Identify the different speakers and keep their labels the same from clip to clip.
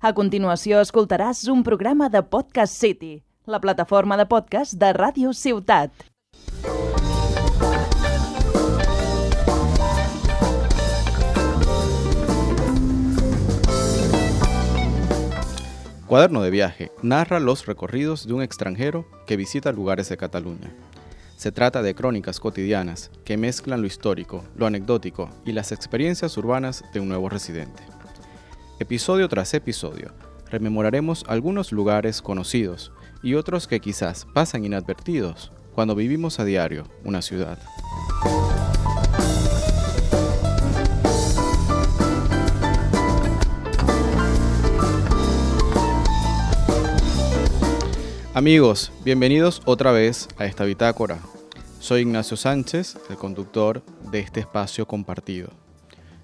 Speaker 1: A continuació escoltaràs un programa de Podcast City, la plataforma de podcast de Ràdio Ciutat.
Speaker 2: Cuaderno de viaje narra los recorridos de un extranjero que visita lugares de Cataluña. Se trata de crónicas cotidianas que mezclan lo histórico, lo anecdótico y las experiencias urbanas de un nuevo residente. Episodio tras episodio, rememoraremos algunos lugares conocidos y otros que quizás pasan inadvertidos cuando vivimos a diario una ciudad. Amigos, bienvenidos otra vez a esta bitácora. Soy Ignacio Sánchez, el conductor de este espacio compartido.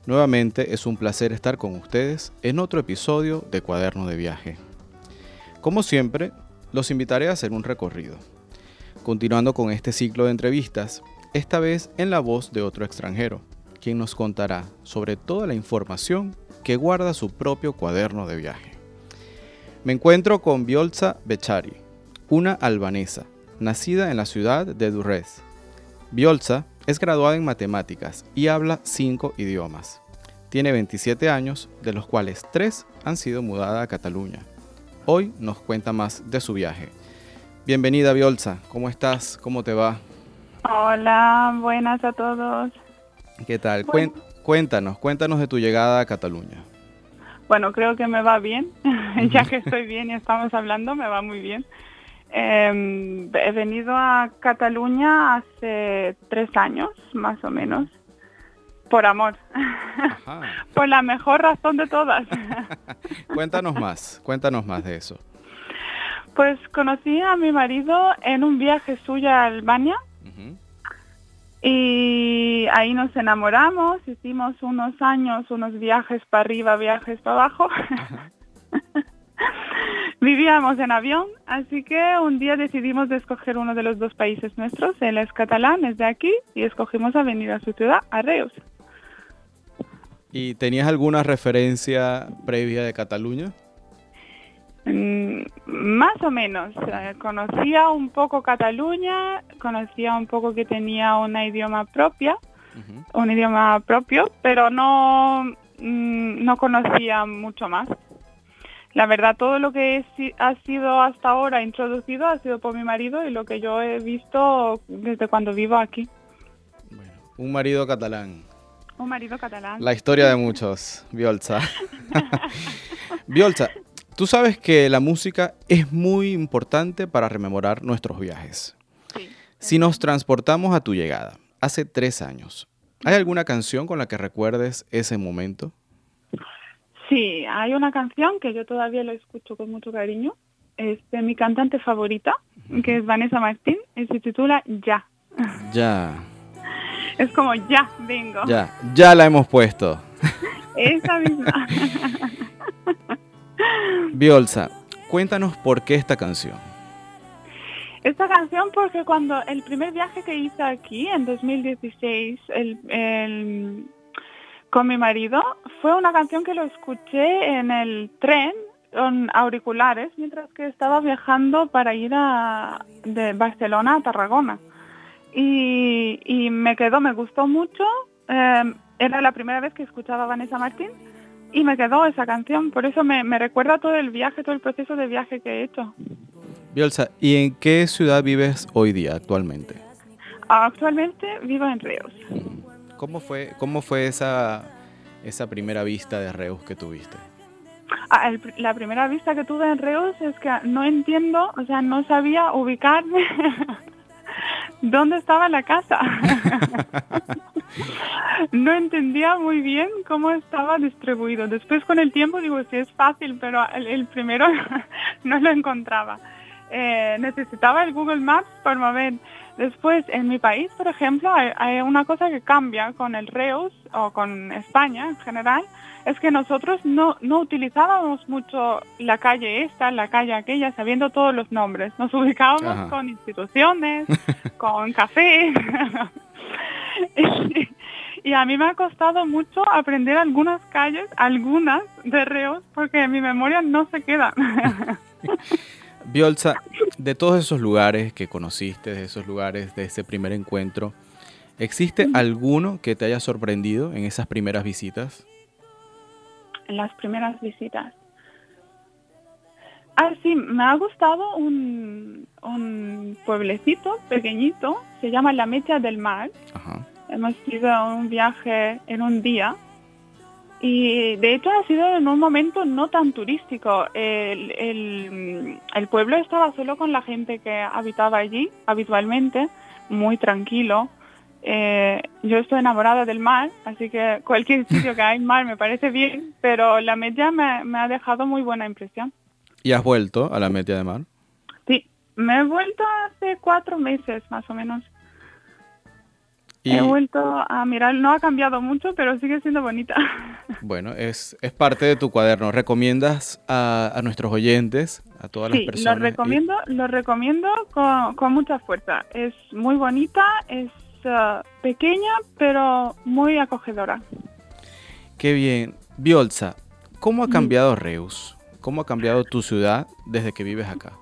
Speaker 2: Nuevamente es un placer estar con ustedes en otro episodio de Cuaderno de Viaje. Como siempre, los invitaré a hacer un recorrido, continuando con este ciclo de entrevistas, esta vez en la voz de otro extranjero, quien nos contará sobre toda la información que guarda su propio cuaderno de viaje. Me encuentro con Biolza Bechari, una albanesa, nacida en la ciudad de Durrës. Biolza es graduada en matemáticas y habla cinco idiomas. Tiene 27 años, de los cuales tres han sido mudada a Cataluña. Hoy nos cuenta más de su viaje. Bienvenida Biolza, ¿cómo estás? ¿Cómo te va?
Speaker 3: Hola, buenas a todos.
Speaker 2: ¿Qué tal? Cuéntanos, cuéntanos de tu llegada a Cataluña.
Speaker 3: Bueno, creo que me va bien, ya que estoy bien y estamos hablando, me va muy bien. Em, he venido a Cataluña hace tres años, más o menos, por amor, por la mejor razón de todas.
Speaker 2: cuéntanos más, cuéntanos más de eso.
Speaker 3: Pues conocí a mi marido en un viaje suyo a Albania y ahí nos enamoramos, hicimos unos años, unos viajes para arriba, viajes para abajo. Vivíamos en avión, así que un día decidimos de escoger uno de los dos países nuestros. Él es catalán, es de aquí, y escogimos a venir a su ciudad, a Reus.
Speaker 2: ¿Y tenías alguna referencia previa de Cataluña?
Speaker 3: Mm, más o menos. Eh, conocía un poco Cataluña, conocía un poco que tenía un idioma propia, un idioma propio, pero no, mm, no conocía mucho más. La verdad, todo lo que ha sido hasta ahora introducido ha sido por mi marido y lo que yo he visto desde cuando vivo aquí.
Speaker 2: Bueno, un marido catalán.
Speaker 3: Un marido catalán.
Speaker 2: La historia de muchos, Biolza. Biolza, tú sabes que la música es muy importante para rememorar nuestros viajes. Sí, si nos transportamos a tu llegada, hace tres años, ¿hay alguna canción con la que recuerdes ese momento?
Speaker 3: Sí, hay una canción que yo todavía la escucho con mucho cariño. Es de mi cantante favorita, que es Vanessa Martín, y se titula Ya.
Speaker 2: Ya.
Speaker 3: Es como ya, vengo.
Speaker 2: Ya, ya la hemos puesto.
Speaker 3: Esa misma.
Speaker 2: Biolza, cuéntanos por qué esta canción.
Speaker 3: Esta canción porque cuando el primer viaje que hice aquí en 2016, el, el con mi marido fue una canción que lo escuché en el tren con auriculares mientras que estaba viajando para ir a, de Barcelona a Tarragona. Y, me quedó, me gustó mucho. Em, era la primera vez que escuchaba a Vanessa Martín y me quedó esa canción. Por eso me, me recuerda todo el viaje, todo el proceso de viaje que he hecho.
Speaker 2: Bielsa, ¿y en qué ciudad vives hoy día actualmente?
Speaker 3: Actualmente vivo en Ríos.
Speaker 2: ¿Cómo fue, cómo fue esa, esa primera vista de Reus que tuviste?
Speaker 3: Ah, la primera vista que tuve en Reus es que no entiendo, o sea, no sabía ubicarme dónde estaba la casa. no entendía muy bien cómo estaba distribuido. Después con el tiempo digo, sí es fácil, pero el, primero no lo encontraba. Eh, necesitaba el Google Maps para mover Después, en mi país, por ejemplo, hay, una cosa que cambia con el Reus o con España en general, es que nosotros no, no utilizábamos mucho la calle esta, la calle aquella, sabiendo todos los nombres. Nos ubicábamos con instituciones, con cafés. y a mí me ha costado mucho aprender algunas calles, algunas de Reus, porque mi memoria no se queda.
Speaker 2: Biolza, de todos esos lugares que conociste, de esos lugares de ese primer encuentro, ¿existe alguno que te haya sorprendido en esas primeras visitas?
Speaker 3: En las primeras visitas. Ah, sí, me ha gustado un, un pueblecito pequeñito, se llama La Mecha del Mar. Hemos ido a un viaje en un día y de hecho ha sido en un momento no tan turístico. El, el, pueblo estaba solo con la gente que habitaba allí habitualmente, muy tranquilo. Eh, yo estoy enamorada del mar, así que cualquier sitio que hay mar me parece bien, pero la media me, me ha dejado muy buena impresión.
Speaker 2: ¿Y has vuelto a la media de mar?
Speaker 3: Sí, me he vuelto hace cuatro meses más o menos. He vuelto a mirar, no ha cambiado mucho, pero sigue siendo bonita.
Speaker 2: Bueno, es, es parte de tu cuaderno. ¿Recomiendas a, nuestros oyentes, a todas las personas?
Speaker 3: Sí, lo recomiendo, lo recomiendo con, con, mucha fuerza. Es muy bonita, es uh, pequeña, pero muy acogedora.
Speaker 2: Qué bien. Biolza, ¿cómo ha cambiado Reus? ¿Cómo ha cambiado tu ciudad desde que vives acá?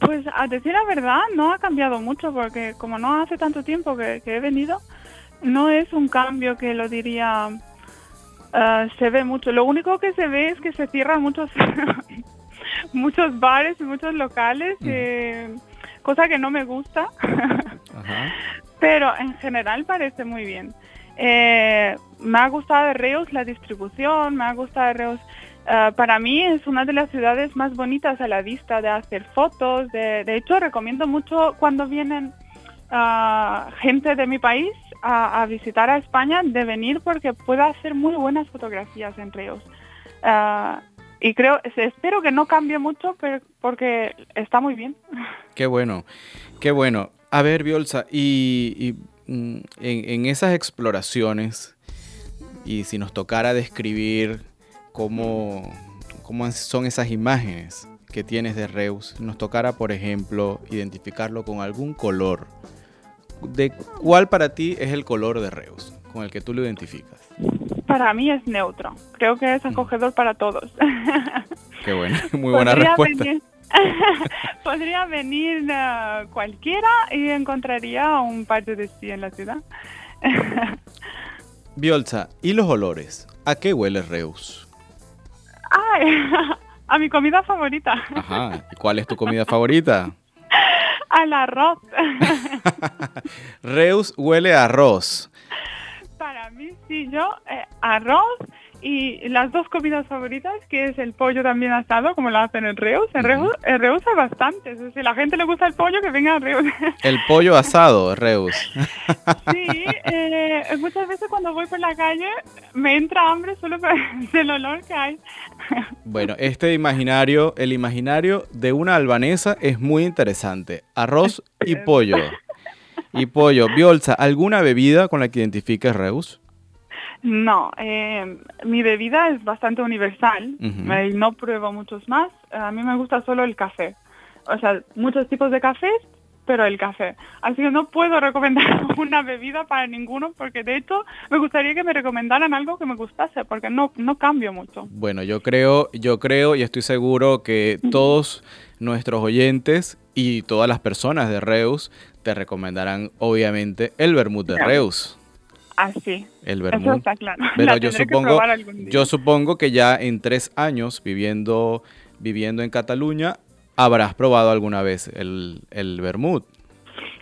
Speaker 3: Pues a decir la verdad, no ha cambiado mucho porque como no hace tanto tiempo que, he venido, no es un cambio que lo diría eh, se ve mucho. Lo único que se ve es que se cierran muchos muchos bares y muchos locales, eh, cosa que no me gusta. Pero en general parece muy bien. Eh, me ha gustado de Reus la distribución, me ha gustado de Reus Ah, para mí es una de las ciudades más bonitas a la vista de hacer fotos. De, hecho, recomiendo mucho cuando vienen ah, gente de mi país a, visitar a España de venir porque puede hacer muy buenas fotografías entre ellos. Ah, y creo, espero que no cambie mucho pero, porque está muy bien.
Speaker 2: Qué bueno, qué bueno. A ver, Biolsa, y, mm, en, en esas exploraciones, y si nos tocara describir cómo, cómo son esas imágenes que tienes de Reus, nos tocara, por ejemplo, identificarlo con algún color. ¿De cuál para ti es el color de Reus con el que tú lo identificas?
Speaker 3: Para mí es neutro. Creo que es mm. acogedor para todos.
Speaker 2: Qué bueno, muy buena respuesta.
Speaker 3: podría venir uh, cualquiera y encontraría un parte de sí en la ciudad.
Speaker 2: Biolza, ¿y los olores? ¿A qué huele Reus?
Speaker 3: Ay, a mi comida favorita.
Speaker 2: Ajá. ¿Y cuál es tu comida favorita?
Speaker 3: Al arroz.
Speaker 2: Reus huele a arroz.
Speaker 3: Para mí sí, yo eh, arroz y las dos comidas favoritas, que es el pollo también asado, como lo hacen en Reus. En Reus, en Reus hay bastantes. Si a la gente le gusta el pollo, que venga a Reus.
Speaker 2: El pollo asado, Reus.
Speaker 3: Sí, eh, muchas veces cuando voy por la calle me entra hambre solo por el olor que hay.
Speaker 2: Bueno, este imaginario, el imaginario de una albanesa es muy interesante. Arroz y pollo. Y pollo. Biolza, ¿alguna bebida con la que identifiques Reus?
Speaker 3: No, eh, mi bebida es bastante universal y no pruebo muchos más. A mí me gusta solo el café. O sea, muchos tipos de cafés, pero el café. Así que no puedo recomendar una bebida para ninguno porque de hecho me gustaría que me recomendaran algo que me gustase porque no, no cambio mucho.
Speaker 2: Bueno, yo creo, yo creo y estoy seguro que todos nuestros oyentes y todas las personas de Reus te recomendarán obviamente el vermut de Reus.
Speaker 3: Así.
Speaker 2: Ah, el vermut.
Speaker 3: está claro.
Speaker 2: Pero yo supongo, yo supongo que ya en tres años viviendo, viviendo en Cataluña habrás probado alguna vez el, el vermut.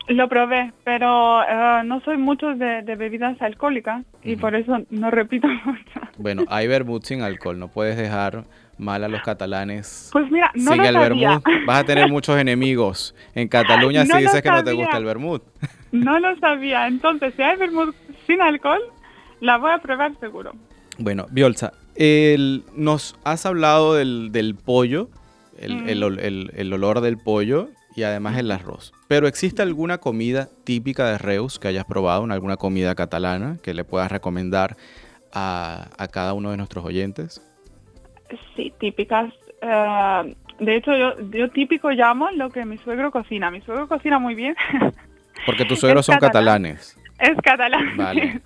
Speaker 3: Lo probé, pero eh, no soy mucho de, bebidas alcohólicas y por eso no repito mucho.
Speaker 2: Bueno, hay vermut sin alcohol, no puedes dejar mal a los catalanes.
Speaker 3: Pues mira, no sin el vermut.
Speaker 2: Vas a tener muchos enemigos en Cataluña si dices que no te gusta el vermut.
Speaker 3: No lo sabía. Entonces, si hay vermut sin alcohol, la voy a probar seguro.
Speaker 2: Bueno, Biolza, el, nos has hablado del, del pollo, el, el, el, olor del pollo y además el arroz. Pero ¿existe alguna comida típica de Reus que hayas probado, alguna comida catalana que le puedas recomendar a, a cada uno de nuestros oyentes?
Speaker 3: Sí, típicas. Eh, de hecho, yo, yo típico llamo lo que mi suegro cocina. Mi suegro cocina muy bien.
Speaker 2: Porque tus suegros son catalanes.
Speaker 3: Es catalán.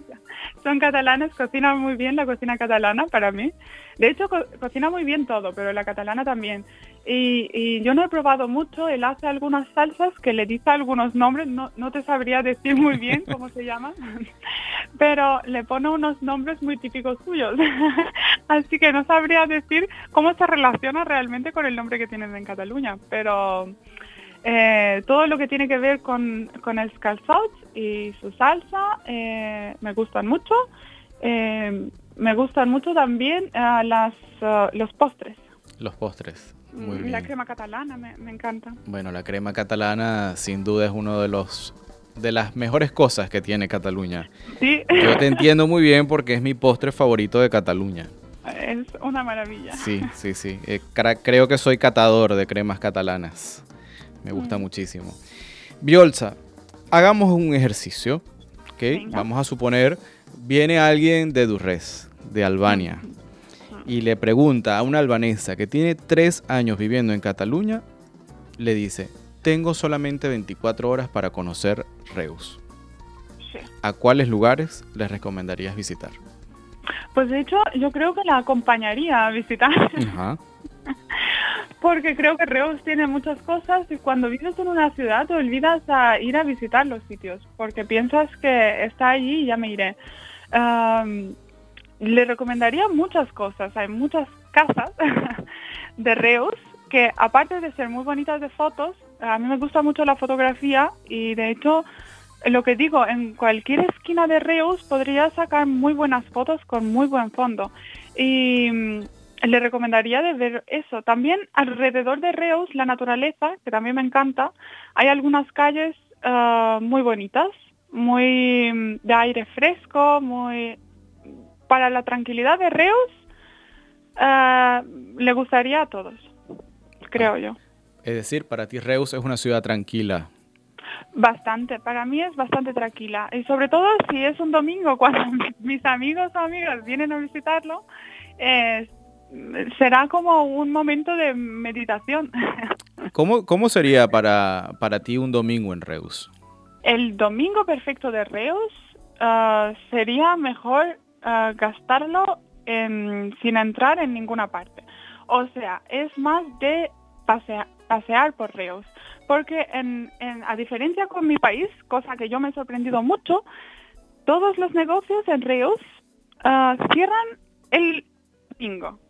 Speaker 3: son catalanes, cocinan muy bien la cocina catalana para mí. De hecho, cocina muy bien todo, pero la catalana también. Y, yo no he probado mucho, él hace algunas salsas que le dice algunos nombres, no, no te sabría decir muy bien cómo se llaman, pero le pone unos nombres muy típicos suyos. Así que no sabría decir cómo se relaciona realmente con el nombre que tienen en Cataluña, pero eh, todo lo que tiene que ver con, con el scalzots y su salsa eh, me gustan mucho. Eh, me gustan mucho también las, los postres.
Speaker 2: Los postres. Muy
Speaker 3: mm,
Speaker 2: bien.
Speaker 3: La crema catalana me, me, encanta.
Speaker 2: Bueno, la crema catalana sin duda es uno de los de las mejores cosas que tiene Cataluña.
Speaker 3: Sí.
Speaker 2: Yo te entiendo muy bien porque es mi postre favorito de Cataluña.
Speaker 3: Es una maravilla.
Speaker 2: Sí, sí, sí. creo que soy catador de cremas catalanas. Me gusta mm. muchísimo. Biolsa, hagamos un ejercicio. ¿okay? Vamos a suponer, viene alguien de Durres, de Albania, y le pregunta a una albanesa que tiene tres años viviendo en Cataluña, le dice, tengo solamente 24 horas para conocer Reus. ¿A cuáles lugares les recomendarías visitar?
Speaker 3: Pues de hecho, yo creo que la acompañaría a visitar. Ajá. Porque creo que Reus tiene muchas cosas y cuando vives en una ciudad te olvidas a ir a visitar los sitios porque piensas que está allí y ya me iré. le recomendaría muchas cosas. Hay muchas casas de Reus que aparte de ser muy bonitas de fotos, a mí me gusta mucho la fotografía y de hecho lo que digo, en cualquier esquina de Reus podría sacar muy buenas fotos con muy buen fondo. Y le recomendaría de ver eso. También alrededor de Reus, la naturaleza, que también me encanta, hay algunas calles ah, muy bonitas, muy mm, de aire fresco, muy para la tranquilidad de Reus, ah, le gustaría a todos, creo yo.
Speaker 2: Es decir, para ti Reus es una ciudad tranquila.
Speaker 3: Bastante, para mí es bastante tranquila. Y sobre todo si es un domingo, cuando mis amigos o amigas vienen a visitarlo, será como un momento de meditación.
Speaker 2: ¿Cómo, cómo sería para, para ti un domingo en Reus?
Speaker 3: El domingo perfecto de Reus ah, sería mejor ah, gastarlo sin entrar en ninguna parte. O sea, es más de pasear, pasear por Reus. Porque en, a diferencia con mi país, cosa que yo me he sorprendido mucho, todos los negocios en Reus ah, cierran el domingo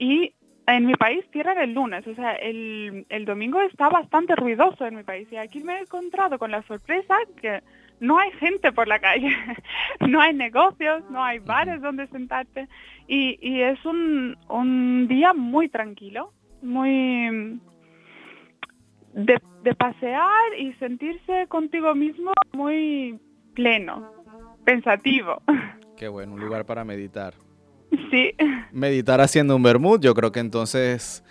Speaker 3: y en mi país cierran el lunes, o sea, el, el domingo está bastante ruidoso en mi país y aquí me he encontrado con la sorpresa que no hay gente por la calle, no hay negocios, no hay bares donde sentarte y, y es un, un día muy tranquilo, muy de, de pasear y sentirse contigo mismo muy pleno, pensativo.
Speaker 2: Qué bueno, un lugar para meditar.
Speaker 3: Sí.
Speaker 2: Meditar haciendo un vermut, yo creo que entonces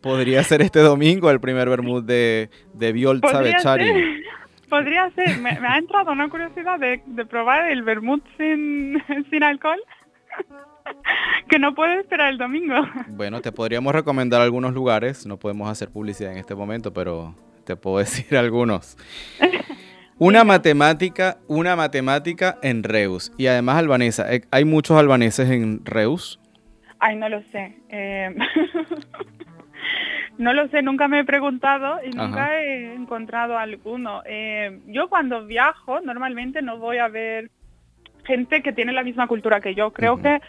Speaker 2: podría ser este domingo el primer vermut de, de Violza Bechari.
Speaker 3: Podría ser, me, ha entrado una curiosidad de, probar el vermut sin, sin alcohol que no puedo esperar el domingo.
Speaker 2: Bueno, te podríamos recomendar algunos lugares, no podemos hacer publicidad en este momento, pero te puedo decir algunos. Una matemática, una matemática en Reus. Y además albanesa. Eh, ¿Hay muchos albaneses en Reus?
Speaker 3: Ay, no lo sé. Eh, no lo sé, nunca me he preguntado y nunca he encontrado alguno. Eh, yo cuando viajo normalmente no voy a ver gente que tiene la misma cultura que yo. Creo que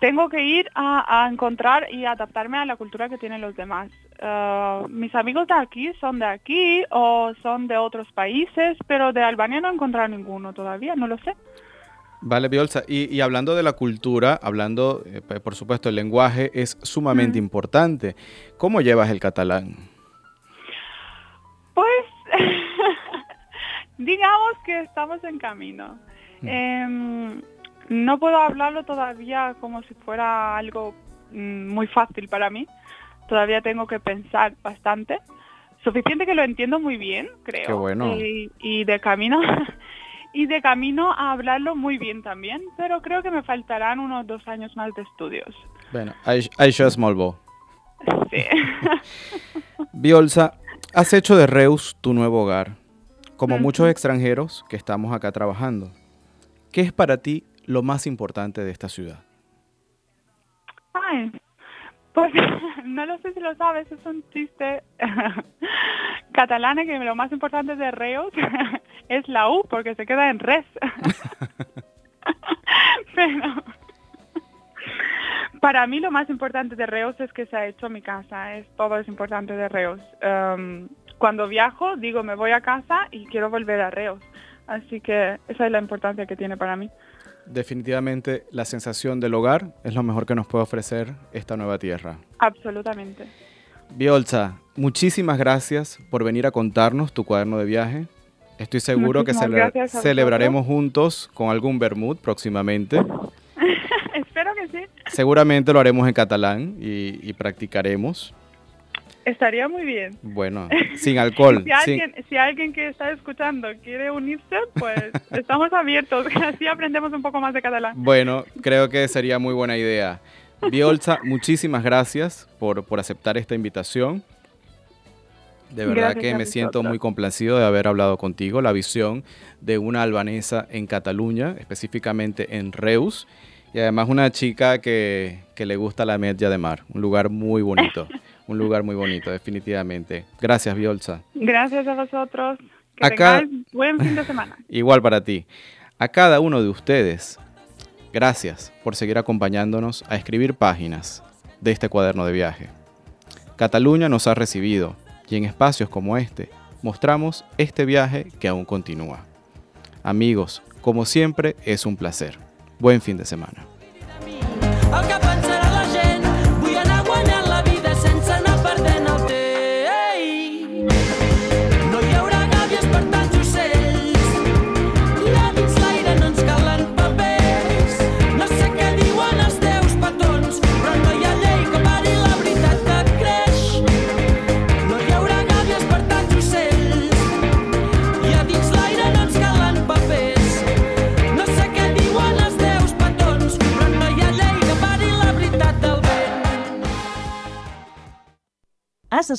Speaker 3: tengo que ir a, encontrar y adaptarme a la cultura que tienen los demás. Uh, mis amigos de aquí son de aquí o son de otros países, pero de Albania no he encontrado ninguno todavía, no lo sé.
Speaker 2: Vale, Biolsa. Y, hablando de la cultura, hablando, eh, por supuesto, el lenguaje es sumamente importante. ¿Cómo llevas el catalán?
Speaker 3: Pues, digamos que estamos en camino. Em, no puedo hablarlo todavía como si fuera algo mm, muy fácil para mí. Todavía tengo que pensar bastante. Suficiente que lo entiendo muy bien, creo.
Speaker 2: bueno.
Speaker 3: Y, de camino y de camino a hablarlo muy bien también, pero creo que me faltarán unos dos años más de estudios.
Speaker 2: Bueno, Aisha Smallbo.
Speaker 3: Sí.
Speaker 2: Biolsa, has hecho de Reus tu nuevo hogar, como muchos extranjeros que estamos acá trabajando. ¿Qué es para ti lo más importante de esta ciudad?
Speaker 3: Ay, pues no lo sé si lo sabes, es un chiste catalán que lo más importante de Reus es la U porque se queda en res. Pero para mí lo más importante de Reus es que se ha hecho mi casa, es todo es importante de Reus. Um, cuando viajo digo me voy a casa y quiero volver a Reus, así que esa es la importancia que tiene para mí.
Speaker 2: Definitivamente la sensación del hogar es lo mejor que nos puede ofrecer esta nueva tierra.
Speaker 3: Absolutamente.
Speaker 2: Biolza, muchísimas gracias por venir a contarnos tu cuaderno de viaje. Estoy seguro que celebraremos juntos con algún vermut próximamente.
Speaker 3: Espero que sí.
Speaker 2: Seguramente lo haremos en catalán y practicaremos.
Speaker 3: Estaría muy bien.
Speaker 2: Bueno, sin alcohol.
Speaker 3: si, alguien, que está escuchando quiere unirse, pues estamos abiertos, así aprendemos un poco más de catalán.
Speaker 2: Bueno, creo que sería muy buena idea. Biolza, muchísimas gracias por, por aceptar esta invitación. De verdad que me siento muy complacido de haber hablado contigo. La visión de una albanesa en Cataluña, específicamente en Reus, y además una chica que, que le gusta la media de mar, un lugar muy bonito. Un lugar muy bonito, definitivamente. Gracias, Biolza.
Speaker 3: Gracias a vosotros. Que Acá... buen fin de semana.
Speaker 2: Igual para ti. A cada uno de ustedes, gracias por seguir acompañándonos a escribir páginas de este cuaderno de viaje. Cataluña nos ha recibido y en espacios como este mostramos este viaje que aún continúa. Amigos, como siempre, es un placer. Buen fin de semana.